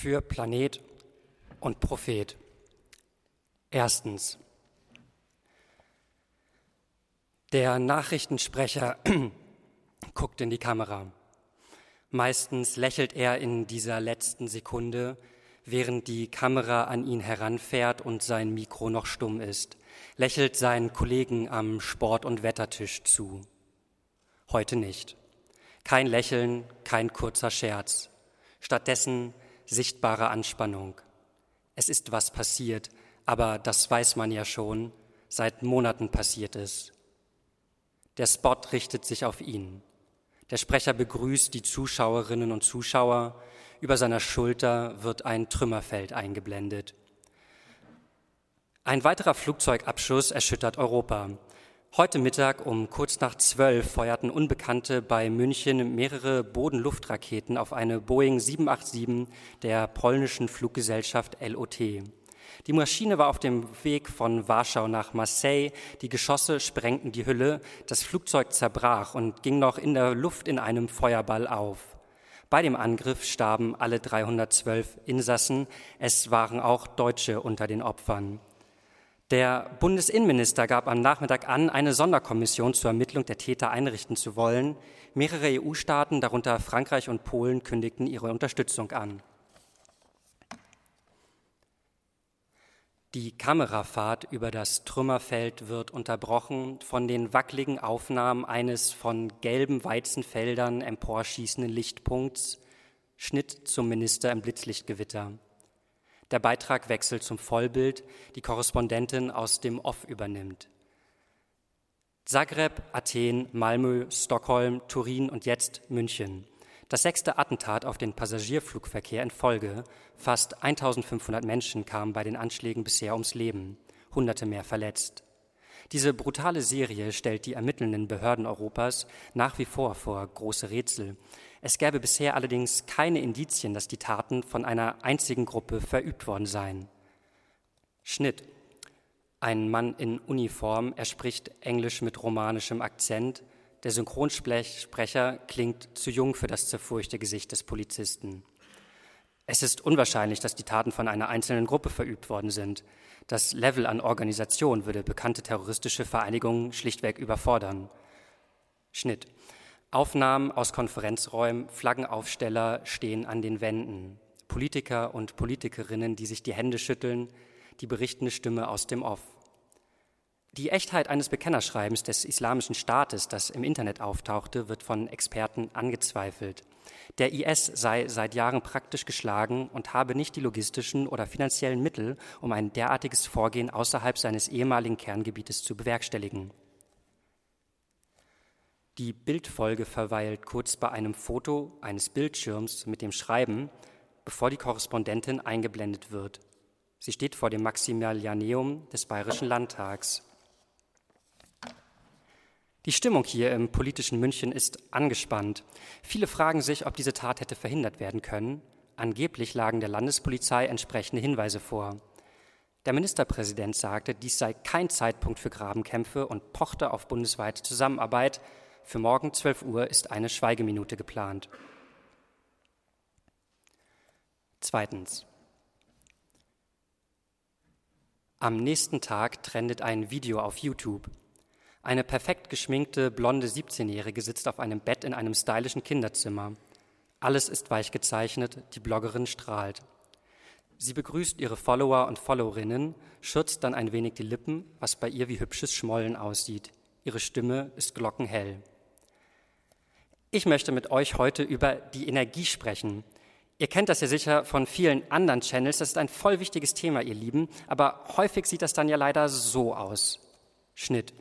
für Planet und Prophet. Erstens. Der Nachrichtensprecher guckt in die Kamera. Meistens lächelt er in dieser letzten Sekunde, während die Kamera an ihn heranfährt und sein Mikro noch stumm ist, lächelt seinen Kollegen am Sport- und Wettertisch zu. Heute nicht. Kein Lächeln, kein kurzer Scherz. Stattdessen sichtbare Anspannung. Es ist was passiert, aber das weiß man ja schon. Seit Monaten passiert es. Der Spot richtet sich auf ihn. Der Sprecher begrüßt die Zuschauerinnen und Zuschauer. Über seiner Schulter wird ein Trümmerfeld eingeblendet. Ein weiterer Flugzeugabschuss erschüttert Europa. Heute Mittag um kurz nach zwölf feuerten Unbekannte bei München mehrere Boden-Luft-Raketen auf eine Boeing 787 der polnischen Fluggesellschaft LOT. Die Maschine war auf dem Weg von Warschau nach Marseille. Die Geschosse sprengten die Hülle. Das Flugzeug zerbrach und ging noch in der Luft in einem Feuerball auf. Bei dem Angriff starben alle 312 Insassen. Es waren auch Deutsche unter den Opfern. Der Bundesinnenminister gab am Nachmittag an, eine Sonderkommission zur Ermittlung der Täter einrichten zu wollen. Mehrere EU-Staaten, darunter Frankreich und Polen, kündigten ihre Unterstützung an. Die Kamerafahrt über das Trümmerfeld wird unterbrochen von den wackeligen Aufnahmen eines von gelben Weizenfeldern emporschießenden Lichtpunkts. Schnitt zum Minister im Blitzlichtgewitter. Der Beitrag wechselt zum Vollbild, die Korrespondentin aus dem Off übernimmt. Zagreb, Athen, Malmö, Stockholm, Turin und jetzt München. Das sechste Attentat auf den Passagierflugverkehr in Folge. Fast 1500 Menschen kamen bei den Anschlägen bisher ums Leben, Hunderte mehr verletzt. Diese brutale Serie stellt die ermittelnden Behörden Europas nach wie vor vor große Rätsel. Es gäbe bisher allerdings keine Indizien, dass die Taten von einer einzigen Gruppe verübt worden seien. Schnitt. Ein Mann in Uniform, er spricht Englisch mit romanischem Akzent. Der Synchronsprecher klingt zu jung für das zerfurchte Gesicht des Polizisten. Es ist unwahrscheinlich, dass die Taten von einer einzelnen Gruppe verübt worden sind. Das Level an Organisation würde bekannte terroristische Vereinigungen schlichtweg überfordern. Schnitt. Aufnahmen aus Konferenzräumen, Flaggenaufsteller stehen an den Wänden. Politiker und Politikerinnen, die sich die Hände schütteln, die berichtende Stimme aus dem Off. Die Echtheit eines Bekennerschreibens des Islamischen Staates, das im Internet auftauchte, wird von Experten angezweifelt. Der IS sei seit Jahren praktisch geschlagen und habe nicht die logistischen oder finanziellen Mittel, um ein derartiges Vorgehen außerhalb seines ehemaligen Kerngebietes zu bewerkstelligen. Die Bildfolge verweilt kurz bei einem Foto eines Bildschirms mit dem Schreiben, bevor die Korrespondentin eingeblendet wird. Sie steht vor dem Maximilianeum des Bayerischen Landtags. Die Stimmung hier im politischen München ist angespannt. Viele fragen sich, ob diese Tat hätte verhindert werden können. Angeblich lagen der Landespolizei entsprechende Hinweise vor. Der Ministerpräsident sagte, dies sei kein Zeitpunkt für Grabenkämpfe und pochte auf bundesweite Zusammenarbeit. Für morgen 12 Uhr ist eine Schweigeminute geplant. Zweitens. Am nächsten Tag trendet ein Video auf YouTube. Eine perfekt geschminkte, blonde 17-Jährige sitzt auf einem Bett in einem stylischen Kinderzimmer. Alles ist weich gezeichnet, die Bloggerin strahlt. Sie begrüßt ihre Follower und Followerinnen, schürzt dann ein wenig die Lippen, was bei ihr wie hübsches Schmollen aussieht. Ihre Stimme ist glockenhell. Ich möchte mit euch heute über die Energie sprechen. Ihr kennt das ja sicher von vielen anderen Channels. Das ist ein voll wichtiges Thema, ihr Lieben. Aber häufig sieht das dann ja leider so aus. Schnitt.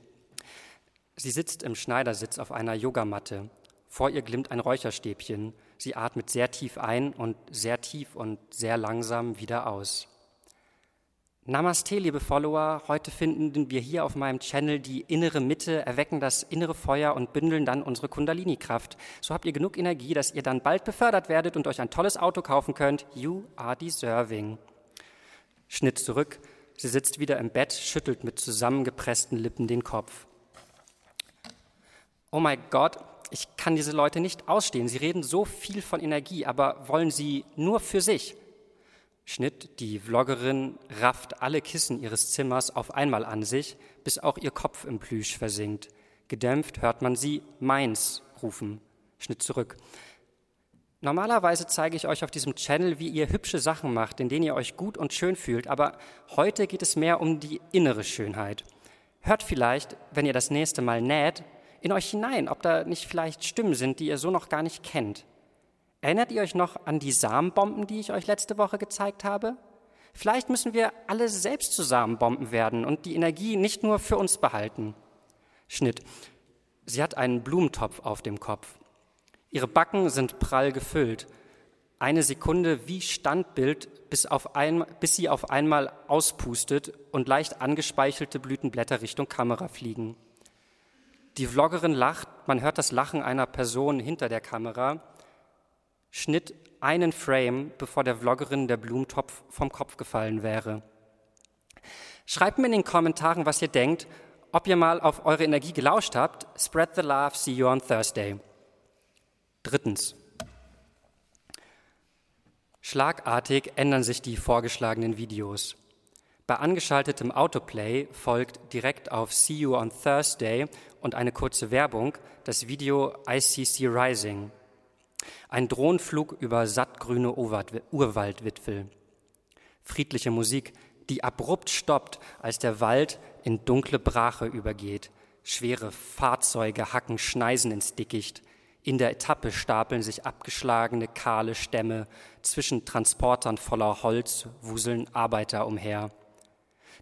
Sie sitzt im Schneidersitz auf einer Yogamatte. Vor ihr glimmt ein Räucherstäbchen. Sie atmet sehr tief ein und sehr tief und sehr langsam wieder aus. Namaste, liebe Follower. Heute finden wir hier auf meinem Channel die innere Mitte, erwecken das innere Feuer und bündeln dann unsere Kundalini-Kraft. So habt ihr genug Energie, dass ihr dann bald befördert werdet und euch ein tolles Auto kaufen könnt. You are deserving. Schnitt zurück. Sie sitzt wieder im Bett, schüttelt mit zusammengepressten Lippen den Kopf oh mein Gott, ich kann diese Leute nicht ausstehen. Sie reden so viel von Energie, aber wollen sie nur für sich. Schnitt, die Vloggerin rafft alle Kissen ihres Zimmers auf einmal an sich, bis auch ihr Kopf im Plüsch versinkt. Gedämpft hört man sie meins rufen. Schnitt zurück. Normalerweise zeige ich euch auf diesem Channel, wie ihr hübsche Sachen macht, in denen ihr euch gut und schön fühlt, aber heute geht es mehr um die innere Schönheit. Hört vielleicht, wenn ihr das nächste Mal näht, in euch hinein, ob da nicht vielleicht Stimmen sind, die ihr so noch gar nicht kennt. Erinnert ihr euch noch an die Samenbomben, die ich euch letzte Woche gezeigt habe? Vielleicht müssen wir alle selbst zu Samenbomben werden und die Energie nicht nur für uns behalten. Schnitt. Sie hat einen Blumentopf auf dem Kopf. Ihre Backen sind prall gefüllt. Eine Sekunde wie Standbild, bis, ein, bis sie auf einmal auspustet und leicht angespeichelte Blütenblätter Richtung Kamera fliegen. Die Vloggerin lacht, man hört das Lachen einer Person hinter der Kamera Schnitt einen Frame, bevor der Vloggerin der Blumentopf vom Kopf gefallen wäre. Schreibt mir in den Kommentaren, was ihr denkt, ob ihr mal auf eure Energie gelauscht habt. Spread the love, see you on Thursday. Drittens. Schlagartig ändern sich die vorgeschlagenen Videos. Bei angeschaltetem Autoplay folgt direkt auf See You on Thursday und eine kurze Werbung das Video ICC Rising. Ein Drohnenflug über sattgrüne Urwaldwipfel. Friedliche Musik, die abrupt stoppt, als der Wald in dunkle Brache übergeht. Schwere Fahrzeuge hacken Schneisen ins Dickicht. In der Etappe stapeln sich abgeschlagene, kahle Stämme. Zwischen Transportern voller Holz wuseln Arbeiter umher.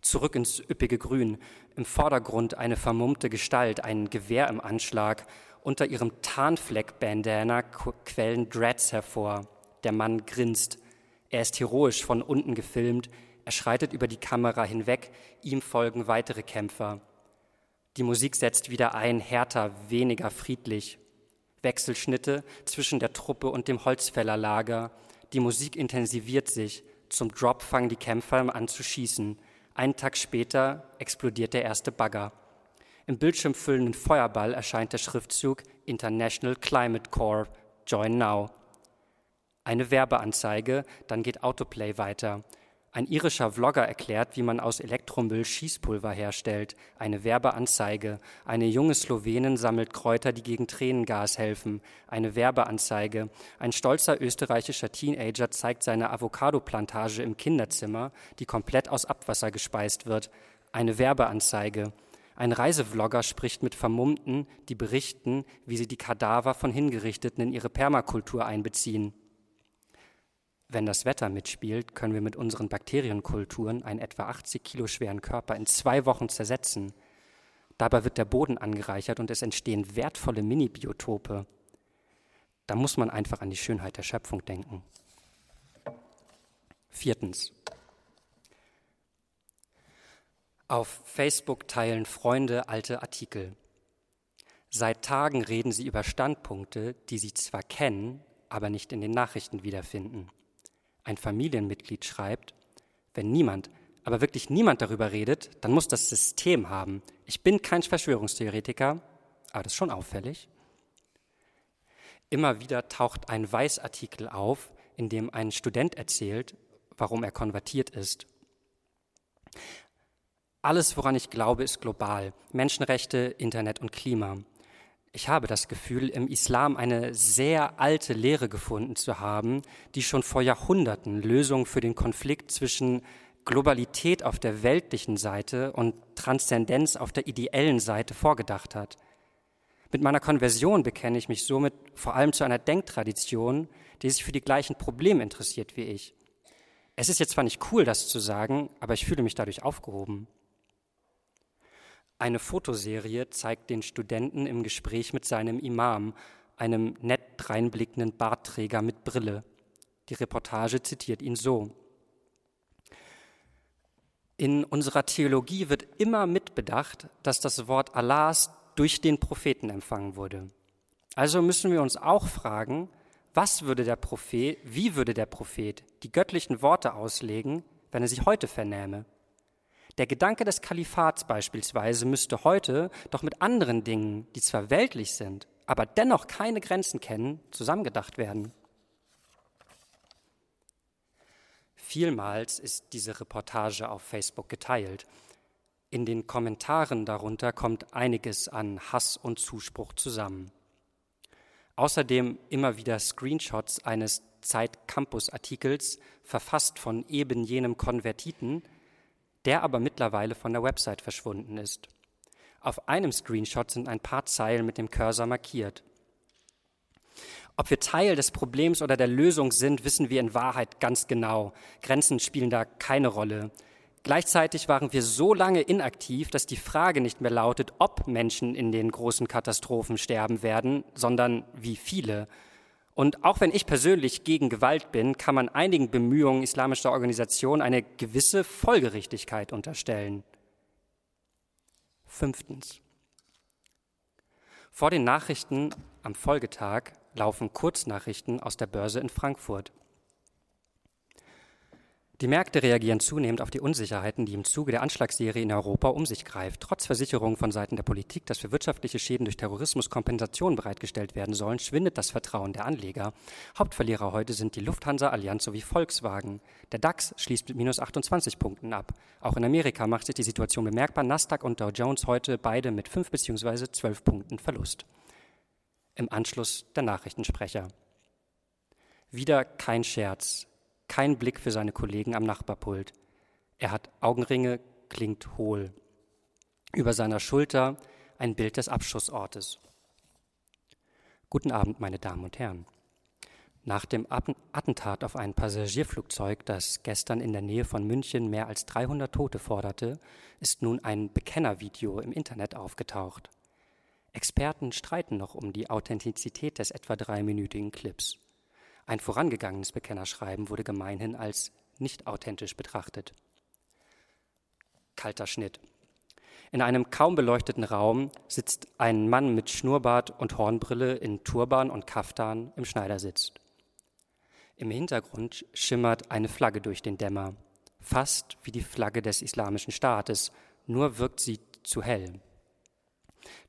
Zurück ins üppige Grün. Im Vordergrund eine vermummte Gestalt, ein Gewehr im Anschlag unter ihrem Tarnfleck-Bandana quellen Dreads hervor. Der Mann grinst. Er ist heroisch von unten gefilmt. Er schreitet über die Kamera hinweg. Ihm folgen weitere Kämpfer. Die Musik setzt wieder ein, härter, weniger friedlich. Wechselschnitte zwischen der Truppe und dem Holzfällerlager. Die Musik intensiviert sich. Zum Drop fangen die Kämpfer an zu schießen. Einen Tag später explodiert der erste Bagger. Im bildschirmfüllenden Feuerball erscheint der Schriftzug International Climate Corps Join Now. Eine Werbeanzeige, dann geht Autoplay weiter. Ein irischer Vlogger erklärt, wie man aus Elektromüll Schießpulver herstellt. Eine Werbeanzeige. Eine junge Slowenin sammelt Kräuter, die gegen Tränengas helfen. Eine Werbeanzeige. Ein stolzer österreichischer Teenager zeigt seine Avocado-Plantage im Kinderzimmer, die komplett aus Abwasser gespeist wird. Eine Werbeanzeige. Ein Reisevlogger spricht mit Vermummten, die berichten, wie sie die Kadaver von Hingerichteten in ihre Permakultur einbeziehen. Wenn das Wetter mitspielt, können wir mit unseren Bakterienkulturen einen etwa 80 Kilo schweren Körper in zwei Wochen zersetzen. Dabei wird der Boden angereichert und es entstehen wertvolle Mini-Biotope. Da muss man einfach an die Schönheit der Schöpfung denken. Viertens. Auf Facebook teilen Freunde alte Artikel. Seit Tagen reden sie über Standpunkte, die sie zwar kennen, aber nicht in den Nachrichten wiederfinden. Ein Familienmitglied schreibt, wenn niemand, aber wirklich niemand darüber redet, dann muss das System haben. Ich bin kein Verschwörungstheoretiker, aber das ist schon auffällig. Immer wieder taucht ein Weißartikel auf, in dem ein Student erzählt, warum er konvertiert ist. Alles, woran ich glaube, ist global. Menschenrechte, Internet und Klima. Ich habe das Gefühl, im Islam eine sehr alte Lehre gefunden zu haben, die schon vor Jahrhunderten Lösungen für den Konflikt zwischen Globalität auf der weltlichen Seite und Transzendenz auf der ideellen Seite vorgedacht hat. Mit meiner Konversion bekenne ich mich somit vor allem zu einer Denktradition, die sich für die gleichen Probleme interessiert wie ich. Es ist jetzt zwar nicht cool, das zu sagen, aber ich fühle mich dadurch aufgehoben. Eine Fotoserie zeigt den Studenten im Gespräch mit seinem Imam, einem nett dreinblickenden Bartträger mit Brille. Die Reportage zitiert ihn so. In unserer Theologie wird immer mitbedacht, dass das Wort Allahs durch den Propheten empfangen wurde. Also müssen wir uns auch fragen, was würde der Prophet, wie würde der Prophet die göttlichen Worte auslegen, wenn er sie heute vernähme? Der Gedanke des Kalifats beispielsweise müsste heute doch mit anderen Dingen, die zwar weltlich sind, aber dennoch keine Grenzen kennen, zusammengedacht werden. Vielmals ist diese Reportage auf Facebook geteilt. In den Kommentaren darunter kommt einiges an Hass und Zuspruch zusammen. Außerdem immer wieder Screenshots eines Zeit-Campus-Artikels, verfasst von eben jenem Konvertiten, der aber mittlerweile von der Website verschwunden ist. Auf einem Screenshot sind ein paar Zeilen mit dem Cursor markiert. Ob wir Teil des Problems oder der Lösung sind, wissen wir in Wahrheit ganz genau. Grenzen spielen da keine Rolle. Gleichzeitig waren wir so lange inaktiv, dass die Frage nicht mehr lautet, ob Menschen in den großen Katastrophen sterben werden, sondern wie viele. Und auch wenn ich persönlich gegen Gewalt bin, kann man einigen Bemühungen islamischer Organisationen eine gewisse Folgerichtigkeit unterstellen. Fünftens. Vor den Nachrichten am Folgetag laufen Kurznachrichten aus der Börse in Frankfurt. Die Märkte reagieren zunehmend auf die Unsicherheiten, die im Zuge der Anschlagsserie in Europa um sich greift. Trotz Versicherungen von Seiten der Politik, dass für wirtschaftliche Schäden durch Terrorismus Kompensationen bereitgestellt werden sollen, schwindet das Vertrauen der Anleger. Hauptverlierer heute sind die Lufthansa, Allianz sowie Volkswagen. Der DAX schließt mit minus 28 Punkten ab. Auch in Amerika macht sich die Situation bemerkbar. Nasdaq und Dow Jones heute beide mit 5 bzw. 12 Punkten Verlust im Anschluss der Nachrichtensprecher. Wieder kein Scherz, kein Blick für seine Kollegen am Nachbarpult. Er hat Augenringe, klingt hohl. Über seiner Schulter ein Bild des Abschussortes. Guten Abend, meine Damen und Herren. Nach dem Attentat auf ein Passagierflugzeug, das gestern in der Nähe von München mehr als 300 Tote forderte, ist nun ein Bekennervideo im Internet aufgetaucht. Experten streiten noch um die Authentizität des etwa dreiminütigen Clips. Ein vorangegangenes Bekennerschreiben wurde gemeinhin als nicht authentisch betrachtet. Kalter Schnitt. In einem kaum beleuchteten Raum sitzt ein Mann mit Schnurrbart und Hornbrille in Turban und Kaftan im Schneidersitz. Im Hintergrund schimmert eine Flagge durch den Dämmer, fast wie die Flagge des Islamischen Staates, nur wirkt sie zu hell.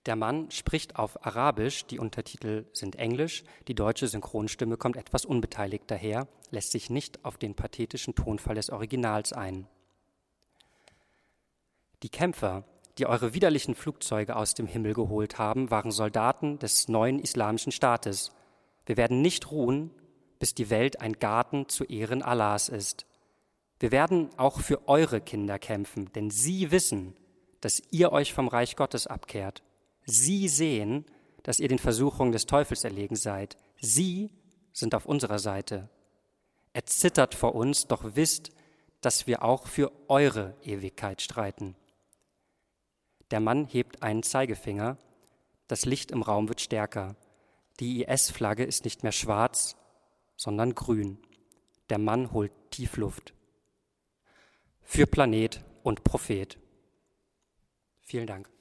Der Mann spricht auf Arabisch, die Untertitel sind Englisch, die deutsche Synchronstimme kommt etwas unbeteiligt daher, lässt sich nicht auf den pathetischen Tonfall des Originals ein. Die Kämpfer, die eure widerlichen Flugzeuge aus dem Himmel geholt haben, waren Soldaten des neuen islamischen Staates. Wir werden nicht ruhen, bis die Welt ein Garten zu Ehren Allahs ist. Wir werden auch für eure Kinder kämpfen, denn sie wissen, dass ihr euch vom Reich Gottes abkehrt. Sie sehen, dass ihr den Versuchungen des Teufels erlegen seid. Sie sind auf unserer Seite. Er zittert vor uns, doch wisst, dass wir auch für eure Ewigkeit streiten. Der Mann hebt einen Zeigefinger, das Licht im Raum wird stärker. Die IS-Flagge ist nicht mehr schwarz, sondern grün. Der Mann holt Tiefluft. Für Planet und Prophet. Vielen Dank.